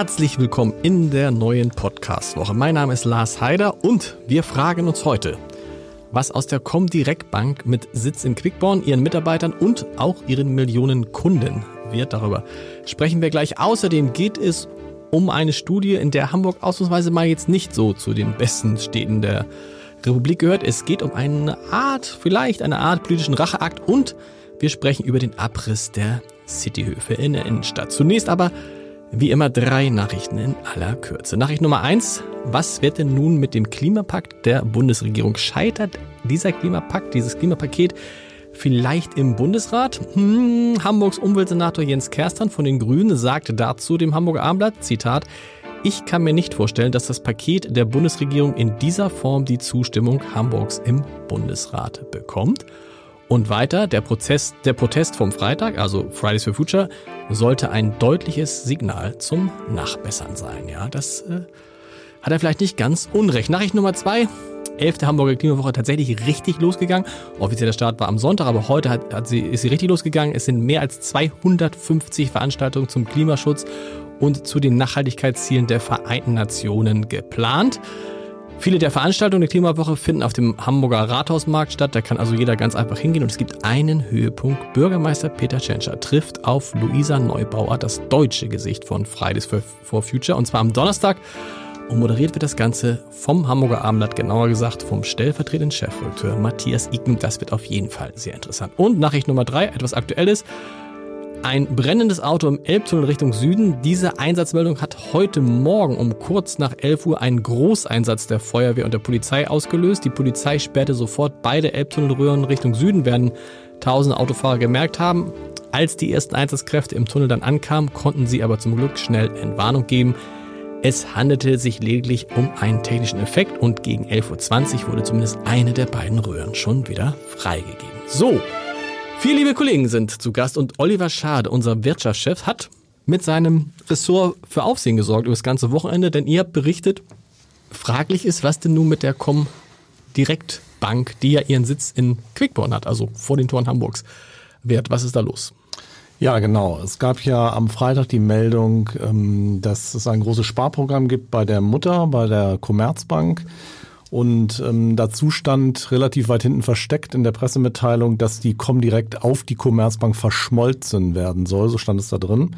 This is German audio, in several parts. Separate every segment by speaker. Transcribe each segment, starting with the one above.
Speaker 1: Herzlich willkommen in der neuen Podcast-Woche. Mein Name ist Lars Heider und wir fragen uns heute, was aus der Comdirect Bank mit Sitz in Quickborn, ihren Mitarbeitern und auch ihren Millionen Kunden wird. Darüber sprechen wir gleich. Außerdem geht es um eine Studie, in der Hamburg ausnahmsweise mal jetzt nicht so zu den besten Städten der Republik gehört. Es geht um eine Art, vielleicht eine Art politischen Racheakt und wir sprechen über den Abriss der Cityhöfe in der Innenstadt. Zunächst aber wie immer drei Nachrichten in aller Kürze. Nachricht Nummer eins. Was wird denn nun mit dem Klimapakt der Bundesregierung? Scheitert dieser Klimapakt, dieses Klimapaket vielleicht im Bundesrat? Hm, Hamburgs Umweltsenator Jens Kerstern von den Grünen sagte dazu dem Hamburger Abendblatt, Zitat, ich kann mir nicht vorstellen, dass das Paket der Bundesregierung in dieser Form die Zustimmung Hamburgs im Bundesrat bekommt. Und weiter, der, Prozess, der Protest vom Freitag, also Fridays for Future, sollte ein deutliches Signal zum Nachbessern sein. Ja, das äh, hat er vielleicht nicht ganz unrecht. Nachricht Nummer zwei. 11. Hamburger Klimawoche tatsächlich richtig losgegangen. Offizieller Start war am Sonntag, aber heute hat, hat sie, ist sie richtig losgegangen. Es sind mehr als 250 Veranstaltungen zum Klimaschutz und zu den Nachhaltigkeitszielen der Vereinten Nationen geplant. Viele der Veranstaltungen der Klimawoche finden auf dem Hamburger Rathausmarkt statt. Da kann also jeder ganz einfach hingehen. Und es gibt einen Höhepunkt. Bürgermeister Peter Tschentscher trifft auf Luisa Neubauer, das deutsche Gesicht von Fridays for Future. Und zwar am Donnerstag. Und moderiert wird das Ganze vom Hamburger Abendblatt, genauer gesagt vom stellvertretenden Chefredakteur Matthias Iken. Das wird auf jeden Fall sehr interessant. Und Nachricht Nummer drei, etwas Aktuelles. Ein brennendes Auto im Elbtunnel Richtung Süden. Diese Einsatzmeldung hat heute Morgen um kurz nach 11 Uhr einen Großeinsatz der Feuerwehr und der Polizei ausgelöst. Die Polizei sperrte sofort beide Elbtunnelröhren Richtung Süden, werden tausende Autofahrer gemerkt haben. Als die ersten Einsatzkräfte im Tunnel dann ankamen, konnten sie aber zum Glück schnell Entwarnung geben. Es handelte sich lediglich um einen technischen Effekt und gegen 11.20 Uhr wurde zumindest eine der beiden Röhren schon wieder freigegeben. So, Vier liebe Kollegen sind zu Gast und Oliver Schade, unser Wirtschaftschef, hat mit seinem Ressort für Aufsehen gesorgt über das ganze Wochenende, denn ihr habt berichtet, fraglich ist, was denn nun mit der Comdirect Bank, die ja ihren Sitz in Quickborn hat, also vor den Toren Hamburgs, wert. Was ist da los?
Speaker 2: Ja, genau. Es gab ja am Freitag die Meldung, ähm, dass es ein großes Sparprogramm gibt bei der Mutter, bei der Commerzbank. Und ähm, dazu stand relativ weit hinten versteckt in der Pressemitteilung, dass die Comdirect auf die Commerzbank verschmolzen werden soll. So stand es da drin.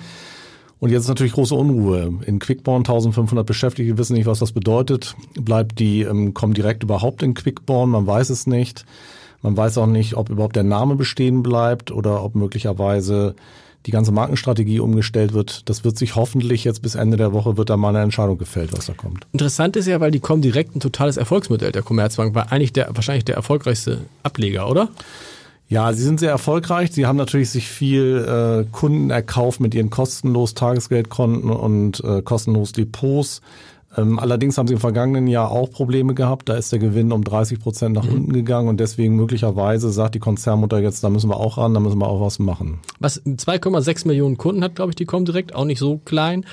Speaker 2: Und jetzt ist natürlich große Unruhe. In Quickborn 1500 Beschäftigte wissen nicht, was das bedeutet. Bleibt die ähm, Comdirect überhaupt in Quickborn? Man weiß es nicht. Man weiß auch nicht, ob überhaupt der Name bestehen bleibt oder ob möglicherweise die ganze Markenstrategie umgestellt wird. Das wird sich hoffentlich jetzt bis Ende der Woche wird da mal eine Entscheidung gefällt, was da kommt.
Speaker 1: Interessant ist ja, weil die kommen direkt ein totales Erfolgsmodell der Commerzbank, war eigentlich der wahrscheinlich der erfolgreichste Ableger, oder?
Speaker 2: Ja, sie sind sehr erfolgreich. Sie haben natürlich sich viel äh, Kunden erkauft mit ihren kostenlos Tagesgeldkonten und äh, kostenlos Depots. Ähm, allerdings haben sie im vergangenen Jahr auch Probleme gehabt. Da ist der Gewinn um 30 Prozent nach mhm. unten gegangen und deswegen möglicherweise sagt die Konzernmutter jetzt, da müssen wir auch ran, da müssen wir auch was machen.
Speaker 1: Was 2,6 Millionen Kunden hat, glaube ich, die kommen direkt, auch nicht so klein.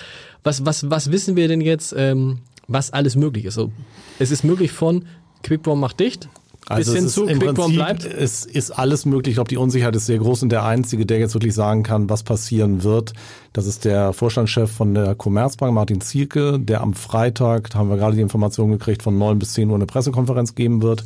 Speaker 1: Was, was, was wissen wir denn jetzt, ähm, was alles möglich ist? So, es ist möglich von Quickborn macht dicht,
Speaker 2: also bis hin zu Quickborn bleibt? Es ist alles möglich. Ich glaube, die Unsicherheit ist sehr groß und der Einzige, der jetzt wirklich sagen kann, was passieren wird, das ist der Vorstandschef von der Commerzbank, Martin Zielke, der am Freitag, da haben wir gerade die Information gekriegt, von neun bis zehn Uhr eine Pressekonferenz geben wird.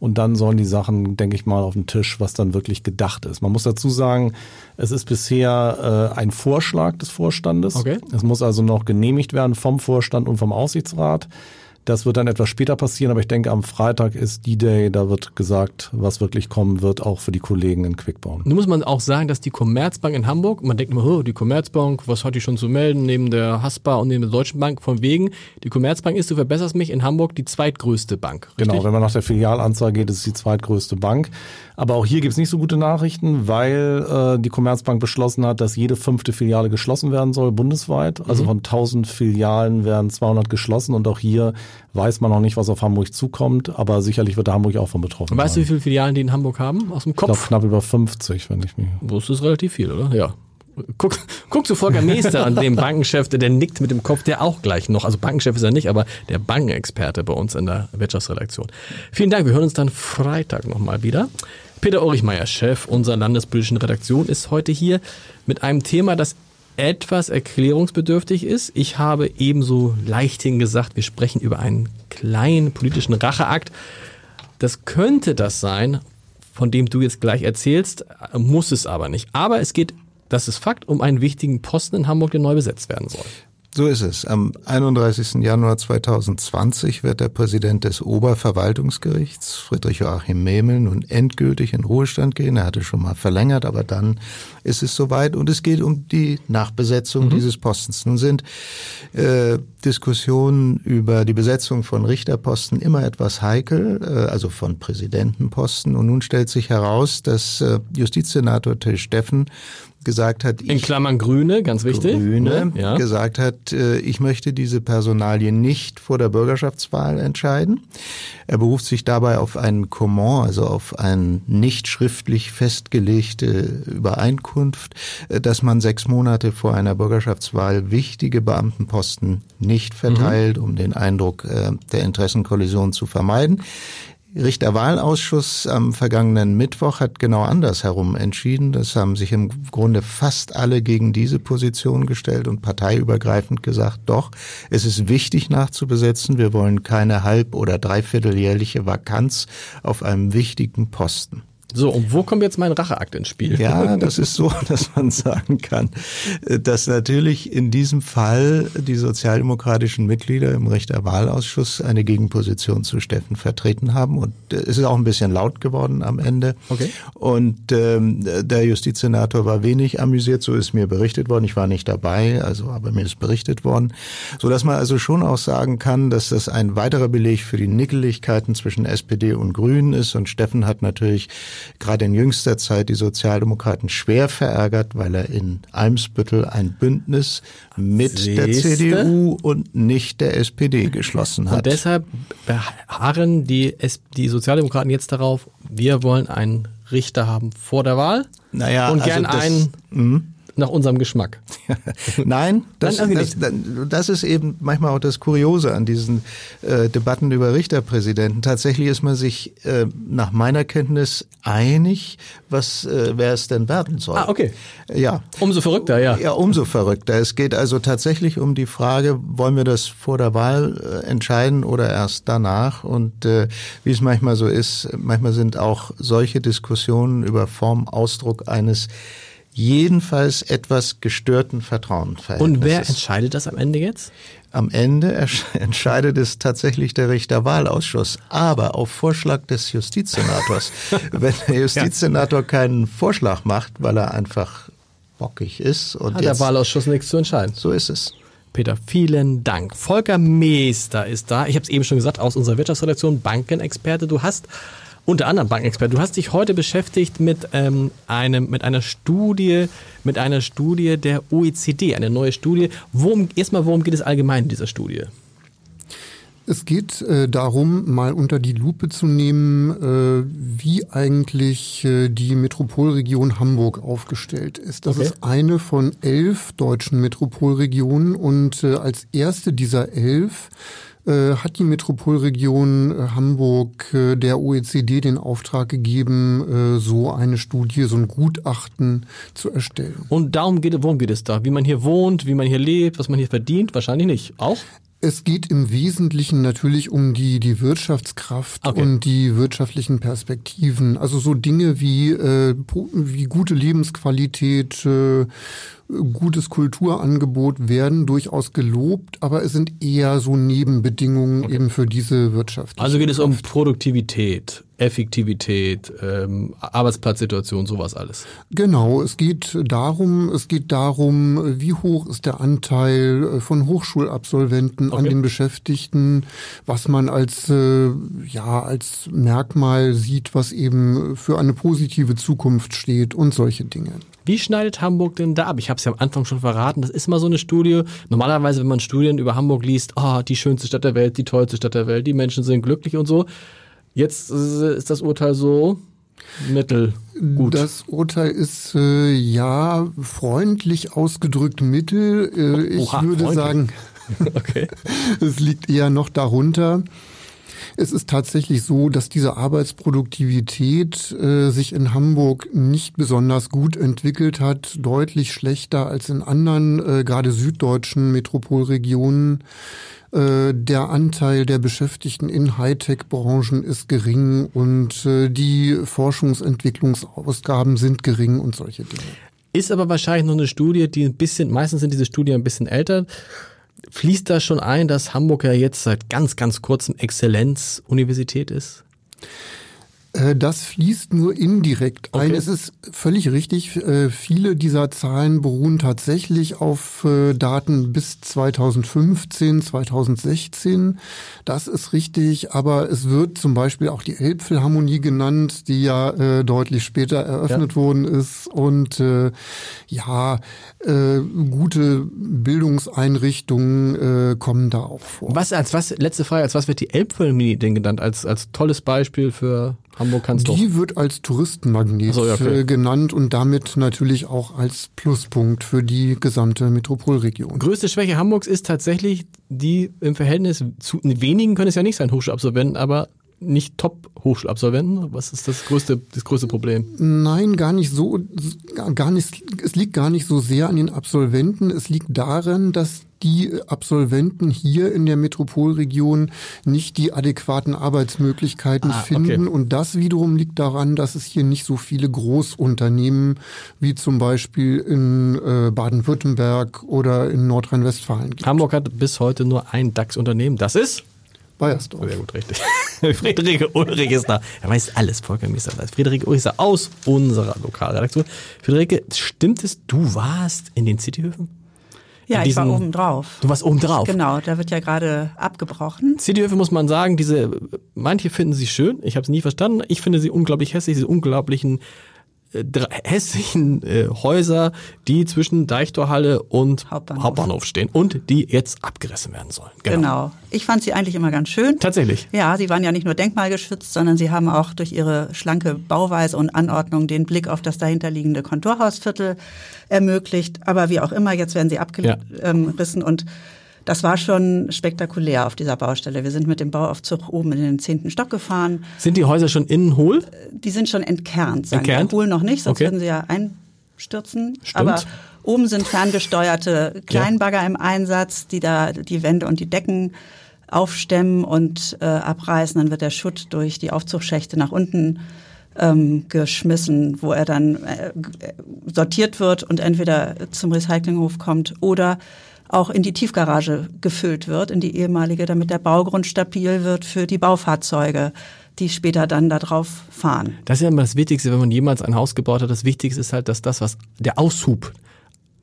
Speaker 2: Und dann sollen die Sachen, denke ich mal, auf den Tisch, was dann wirklich gedacht ist. Man muss dazu sagen, es ist bisher äh, ein Vorschlag des Vorstandes. Okay. Es muss also noch genehmigt werden vom Vorstand und vom Aufsichtsrat. Das wird dann etwas später passieren, aber ich denke, am Freitag ist D-Day, da wird gesagt, was wirklich kommen wird, auch für die Kollegen in Quickborn.
Speaker 1: Nun muss man auch sagen, dass die Commerzbank in Hamburg, man denkt immer, oh, die Commerzbank, was hat die schon zu melden, neben der Haspa und neben der Deutschen Bank, von wegen, die Commerzbank ist, du verbesserst mich, in Hamburg die zweitgrößte Bank.
Speaker 2: Richtig? Genau, wenn man nach der Filialanzahl geht, ist es die zweitgrößte Bank. Aber auch hier gibt es nicht so gute Nachrichten, weil äh, die Commerzbank beschlossen hat, dass jede fünfte Filiale geschlossen werden soll, bundesweit. Also mhm. von 1000 Filialen werden 200 geschlossen und auch hier weiß man noch nicht, was auf Hamburg zukommt, aber sicherlich wird Hamburg auch von betroffen.
Speaker 1: Weißt sein. du, wie viele Filialen die in Hamburg haben? Aus dem Kopf?
Speaker 2: Ich glaube knapp über 50, wenn ich mich.
Speaker 1: Das ist relativ viel, oder? Ja. Guck, guck zu Volker Meester an dem Bankenchef, der, der nickt mit dem Kopf, der auch gleich noch, also Bankenchef ist er nicht, aber der Bankenexperte bei uns in der Wirtschaftsredaktion. Vielen Dank, wir hören uns dann Freitag nochmal wieder. Peter Orichmeier, Chef unserer landespolitischen Redaktion, ist heute hier mit einem Thema, das etwas erklärungsbedürftig ist. Ich habe ebenso leichthin gesagt, wir sprechen über einen kleinen politischen Racheakt. Das könnte das sein, von dem du jetzt gleich erzählst, muss es aber nicht. Aber es geht, das ist Fakt, um einen wichtigen Posten in Hamburg, der neu besetzt werden soll.
Speaker 3: So ist es. Am 31. Januar 2020 wird der Präsident des Oberverwaltungsgerichts, Friedrich Joachim Memel, nun endgültig in Ruhestand gehen. Er hatte schon mal verlängert, aber dann ist es soweit und es geht um die Nachbesetzung mhm. dieses Postens. Nun sind äh, Diskussionen über die Besetzung von Richterposten immer etwas heikel, äh, also von Präsidentenposten. Und nun stellt sich heraus, dass äh, Justizsenator Till Steffen gesagt hat,
Speaker 1: in Klammern Grüne, ganz wichtig,
Speaker 3: Grüne ja. gesagt hat, äh, ich möchte diese Personalie nicht vor der Bürgerschaftswahl entscheiden. Er beruft sich dabei auf einen Comment, also auf eine nicht schriftlich festgelegte Übereinkunft, äh, dass man sechs Monate vor einer Bürgerschaftswahl wichtige Beamtenposten nicht verteilt, mhm. um den Eindruck äh, der Interessenkollision zu vermeiden. Richterwahlausschuss am vergangenen Mittwoch hat genau andersherum entschieden. Das haben sich im Grunde fast alle gegen diese Position gestellt und parteiübergreifend gesagt, doch, es ist wichtig nachzubesetzen. Wir wollen keine halb- oder dreivierteljährliche Vakanz auf einem wichtigen Posten.
Speaker 1: So, und wo kommt jetzt mein Racheakt ins Spiel?
Speaker 3: Ja, das ist so, dass man sagen kann, dass natürlich in diesem Fall die sozialdemokratischen Mitglieder im Richterwahlausschuss eine Gegenposition zu Steffen vertreten haben. Und es ist auch ein bisschen laut geworden am Ende. Okay. Und ähm, der Justizsenator war wenig amüsiert, so ist mir berichtet worden. Ich war nicht dabei, also aber mir ist berichtet worden. So dass man also schon auch sagen kann, dass das ein weiterer Beleg für die Nickeligkeiten zwischen SPD und Grünen ist. Und Steffen hat natürlich gerade in jüngster Zeit die Sozialdemokraten schwer verärgert, weil er in Eimsbüttel ein Bündnis mit Siehste? der CDU und nicht der SPD geschlossen hat.
Speaker 1: Und deshalb beharren die, die Sozialdemokraten jetzt darauf, wir wollen einen Richter haben vor der Wahl
Speaker 3: naja,
Speaker 1: und gern also das, einen mh nach unserem Geschmack.
Speaker 3: Nein, das, Nein das, das, ist eben manchmal auch das Kuriose an diesen äh, Debatten über Richterpräsidenten. Tatsächlich ist man sich äh, nach meiner Kenntnis einig, was äh, wer es denn werden soll.
Speaker 1: Ah, okay. Ja. Umso verrückter, ja.
Speaker 3: Ja, umso verrückter. Es geht also tatsächlich um die Frage, wollen wir das vor der Wahl äh, entscheiden oder erst danach? Und äh, wie es manchmal so ist, manchmal sind auch solche Diskussionen über Form, Ausdruck eines jedenfalls etwas gestörten Vertrauensverhältnisses.
Speaker 1: Und wer entscheidet das am Ende jetzt?
Speaker 3: Am Ende entscheidet es tatsächlich der Richterwahlausschuss, aber auf Vorschlag des Justizsenators. Wenn der Justizsenator keinen Vorschlag macht, weil er einfach bockig ist und
Speaker 1: hat der Wahlausschuss nichts zu entscheiden.
Speaker 3: So ist es.
Speaker 1: Peter, vielen Dank. Volker Meester ist da. Ich habe es eben schon gesagt, aus unserer Wirtschaftsredaktion, Bankenexperte. Du hast unter anderem Bankenexperte. Du hast dich heute beschäftigt mit ähm, einem, mit einer Studie, mit einer Studie der OECD, eine neue Studie. Worum, erstmal, worum geht es allgemein in dieser Studie?
Speaker 4: Es geht äh, darum, mal unter die Lupe zu nehmen, äh, wie eigentlich äh, die Metropolregion Hamburg aufgestellt ist. Das okay. ist eine von elf deutschen Metropolregionen und äh, als erste dieser elf äh, hat die Metropolregion äh, Hamburg äh, der OECD den Auftrag gegeben, so eine Studie, so ein Gutachten zu erstellen.
Speaker 1: Und darum geht, worum geht es da? Wie man hier wohnt, wie man hier lebt, was man hier verdient? Wahrscheinlich nicht. Auch?
Speaker 4: Es geht im Wesentlichen natürlich um die, die Wirtschaftskraft okay. und die wirtschaftlichen Perspektiven. Also so Dinge wie, äh, wie gute Lebensqualität, äh, gutes Kulturangebot werden durchaus gelobt, aber es sind eher so Nebenbedingungen okay. eben für diese Wirtschaft.
Speaker 1: Also geht es um Produktivität, Effektivität, ähm, Arbeitsplatzsituation, sowas alles.
Speaker 4: Genau, es geht darum, es geht darum, wie hoch ist der Anteil äh, von Hochschulabsolventen okay. an den Beschäftigten, was man als äh, ja als Merkmal sieht, was eben für eine positive Zukunft steht und solche Dinge.
Speaker 1: Wie schneidet Hamburg denn da ab? Ich habe es ja am Anfang schon verraten, das ist immer so eine Studie. Normalerweise, wenn man Studien über Hamburg liest, oh, die schönste Stadt der Welt, die tollste Stadt der Welt, die Menschen sind glücklich und so. Jetzt ist das Urteil so mittel. Gut.
Speaker 4: Das Urteil ist äh, ja freundlich ausgedrückt mittel. Äh, ich Oha, würde freundlich. sagen, okay. es liegt eher noch darunter. Es ist tatsächlich so, dass diese Arbeitsproduktivität äh, sich in Hamburg nicht besonders gut entwickelt hat, deutlich schlechter als in anderen, äh, gerade süddeutschen Metropolregionen. Äh, der Anteil der Beschäftigten in Hightech-Branchen ist gering und äh, die Forschungsentwicklungsausgaben sind gering und solche Dinge.
Speaker 1: Ist aber wahrscheinlich noch eine Studie, die ein bisschen, meistens sind diese Studien ein bisschen älter. Fließt da schon ein, dass Hamburg ja jetzt seit ganz, ganz kurzem Exzellenzuniversität ist?
Speaker 4: Äh, das fließt nur indirekt okay. ein. Es ist völlig richtig. Äh, viele dieser Zahlen beruhen tatsächlich auf äh, Daten bis 2015, 2016. Das ist richtig. Aber es wird zum Beispiel auch die Elbphilharmonie genannt, die ja deutlich später eröffnet ja. worden ist. Und ja, gute Bildungseinrichtungen kommen da auch vor.
Speaker 1: Was als was letzte Frage, als was wird die Elbphilharmonie denn genannt? Als als tolles Beispiel für Hamburg kannst
Speaker 4: Die doch. wird als Touristenmagnet so, ja, okay. Äh, genannt und damit natürlich auch als Pluspunkt für die gesamte Metropolregion.
Speaker 1: Größte Schwäche Hamburgs ist tatsächlich die im Verhältnis zu wenigen können es ja nicht sein Hochschulabsolventen, aber nicht Top-Hochschulabsolventen? Was ist das größte, das größte Problem?
Speaker 4: Nein, gar nicht so, gar nicht, es liegt gar nicht so sehr an den Absolventen. Es liegt daran, dass die Absolventen hier in der Metropolregion nicht die adäquaten Arbeitsmöglichkeiten ah, finden. Okay. Und das wiederum liegt daran, dass es hier nicht so viele Großunternehmen wie zum Beispiel in äh, Baden-Württemberg oder in Nordrhein-Westfalen gibt.
Speaker 1: Hamburg hat bis heute nur ein DAX-Unternehmen. Das ist?
Speaker 4: Bayersdorf.
Speaker 1: Sehr gut, richtig. Friederike Ulrich ist da. Er weiß alles, Volker Mister. Friederike Ulrich ist da aus unserer Lokalredaktion. Friederike, stimmt es, du warst in den Cityhöfen?
Speaker 5: Ja, diesen, ich war oben drauf.
Speaker 1: Du warst oben drauf.
Speaker 5: Genau, da wird ja gerade abgebrochen.
Speaker 1: Cityhöfe muss man sagen, diese manche finden sie schön, ich habe es nie verstanden. Ich finde sie unglaublich hässlich, diese unglaublichen hässlichen äh, Häuser, die zwischen Deichtorhalle und Hauptbahnhof. Hauptbahnhof. stehen und die jetzt abgerissen werden sollen.
Speaker 5: Genau. genau. Ich fand sie eigentlich immer ganz schön.
Speaker 1: Tatsächlich.
Speaker 5: Ja, sie waren ja nicht nur denkmalgeschützt, sondern sie haben auch durch ihre schlanke Bauweise und Anordnung den Blick auf das dahinterliegende Kontorhausviertel ermöglicht. Aber wie auch immer, jetzt werden sie abgerissen ja. und das war schon spektakulär auf dieser Baustelle. Wir sind mit dem Bauaufzug oben in den zehnten Stock gefahren.
Speaker 1: Sind die Häuser schon innen hohl?
Speaker 5: Die sind schon entkernt.
Speaker 1: Sagen entkernt?
Speaker 5: Wir. Hohl noch nicht, sonst okay. würden sie ja einstürzen.
Speaker 1: Stimmt.
Speaker 5: Aber oben sind ferngesteuerte Kleinbagger ja. im Einsatz, die da die Wände und die Decken aufstemmen und äh, abreißen. Dann wird der Schutt durch die Aufzugschächte nach unten ähm, geschmissen, wo er dann äh, sortiert wird und entweder zum Recyclinghof kommt oder auch in die Tiefgarage gefüllt wird, in die ehemalige, damit der Baugrund stabil wird für die Baufahrzeuge die später dann da drauf fahren.
Speaker 1: Das ist ja immer das Wichtigste, wenn man jemals ein Haus gebaut hat. Das Wichtigste ist halt, dass das, was der Aushub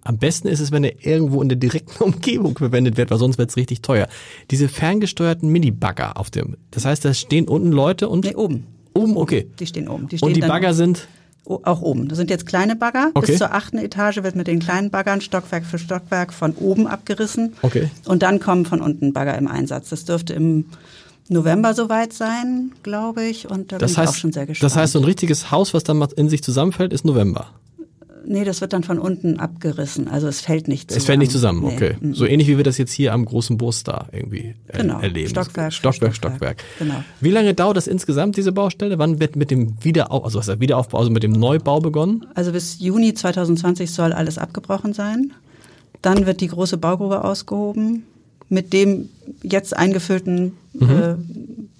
Speaker 1: am besten ist es, wenn er irgendwo in der direkten Umgebung verwendet wird, weil sonst wird es richtig teuer. Diese ferngesteuerten Mini-Bagger auf dem, das heißt, da stehen unten Leute und.
Speaker 5: Nee, oben.
Speaker 1: Oben, okay.
Speaker 5: Die stehen oben. Die stehen
Speaker 1: und die Bagger sind?
Speaker 5: Auch oben. Das sind jetzt kleine Bagger. Okay. Bis zur achten Etage wird mit den kleinen Baggern Stockwerk für Stockwerk von oben abgerissen.
Speaker 1: Okay.
Speaker 5: Und dann kommen von unten Bagger im Einsatz. Das dürfte im November soweit sein, glaube ich. Und da
Speaker 1: das
Speaker 5: bin
Speaker 1: heißt,
Speaker 5: ich auch schon sehr gespannt.
Speaker 1: Das heißt, so ein richtiges Haus, was dann in sich zusammenfällt, ist November.
Speaker 5: Nee, das wird dann von unten abgerissen. Also es fällt nicht zusammen.
Speaker 1: Es fällt nicht zusammen, okay. Nee. So ähnlich wie wir das jetzt hier am großen Bus da irgendwie äh,
Speaker 5: genau.
Speaker 1: erleben.
Speaker 5: Stockwerk,
Speaker 1: Stockwerk, Stockwerk. Genau. Wie lange dauert das insgesamt, diese Baustelle? Wann wird mit dem Wiederaufbau, also was Wiederaufbau, also mit dem Neubau begonnen?
Speaker 5: Also bis Juni 2020 soll alles abgebrochen sein. Dann wird die große Baugrube ausgehoben mit dem jetzt eingefüllten mhm. äh,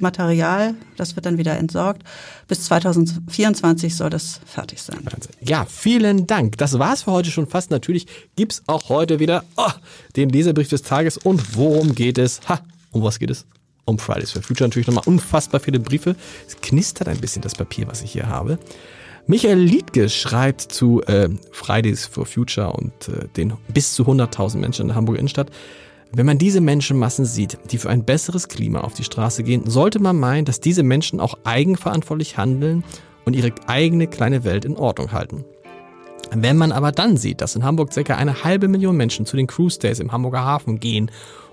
Speaker 5: Material, das wird dann wieder entsorgt. Bis 2024 soll das fertig sein.
Speaker 1: Ja, vielen Dank. Das war's für heute schon fast. Natürlich gibt's auch heute wieder oh, den Leserbrief des Tages. Und worum geht es? Ha, um was geht es? Um Fridays for Future natürlich nochmal unfassbar viele Briefe. Es knistert ein bisschen das Papier, was ich hier habe. Michael Liedke schreibt zu äh, Fridays for Future und äh, den bis zu 100.000 Menschen in der Hamburger Innenstadt. Wenn man diese Menschenmassen sieht, die für ein besseres Klima auf die Straße gehen, sollte man meinen, dass diese Menschen auch eigenverantwortlich handeln und ihre eigene kleine Welt in Ordnung halten. Wenn man aber dann sieht, dass in Hamburg circa eine halbe Million Menschen zu den Cruise Days im Hamburger Hafen gehen,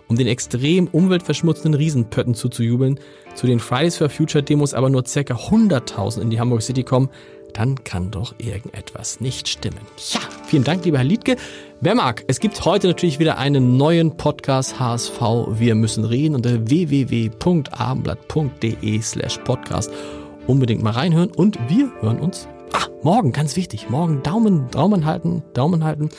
Speaker 1: um den extrem umweltverschmutzenden Riesenpötten zuzujubeln, zu den Fridays for Future Demos aber nur circa 100.000 in die Hamburg City kommen, dann kann doch irgendetwas nicht stimmen. Ja, vielen Dank, lieber Herr Liedke. Wer mag, es gibt heute natürlich wieder einen neuen Podcast HSV Wir müssen reden unter www.abendblatt.de slash podcast. Unbedingt mal reinhören und wir hören uns. Ah, morgen, ganz wichtig, morgen Daumen, Daumen halten, Daumen halten.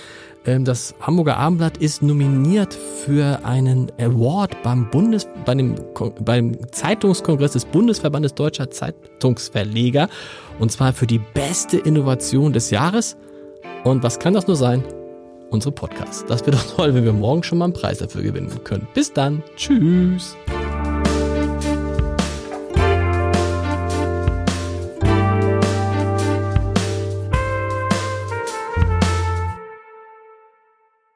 Speaker 1: Ähm, das Hamburger Abendblatt ist nominiert für einen Award beim Bundes, bei dem, beim Zeitungskongress des Bundesverbandes Deutscher Zeitungsverleger. Und zwar für die beste Innovation des Jahres. Und was kann das nur sein? Unsere Podcasts. Das wäre doch toll, wenn wir morgen schon mal einen Preis dafür gewinnen können. Bis dann. Tschüss.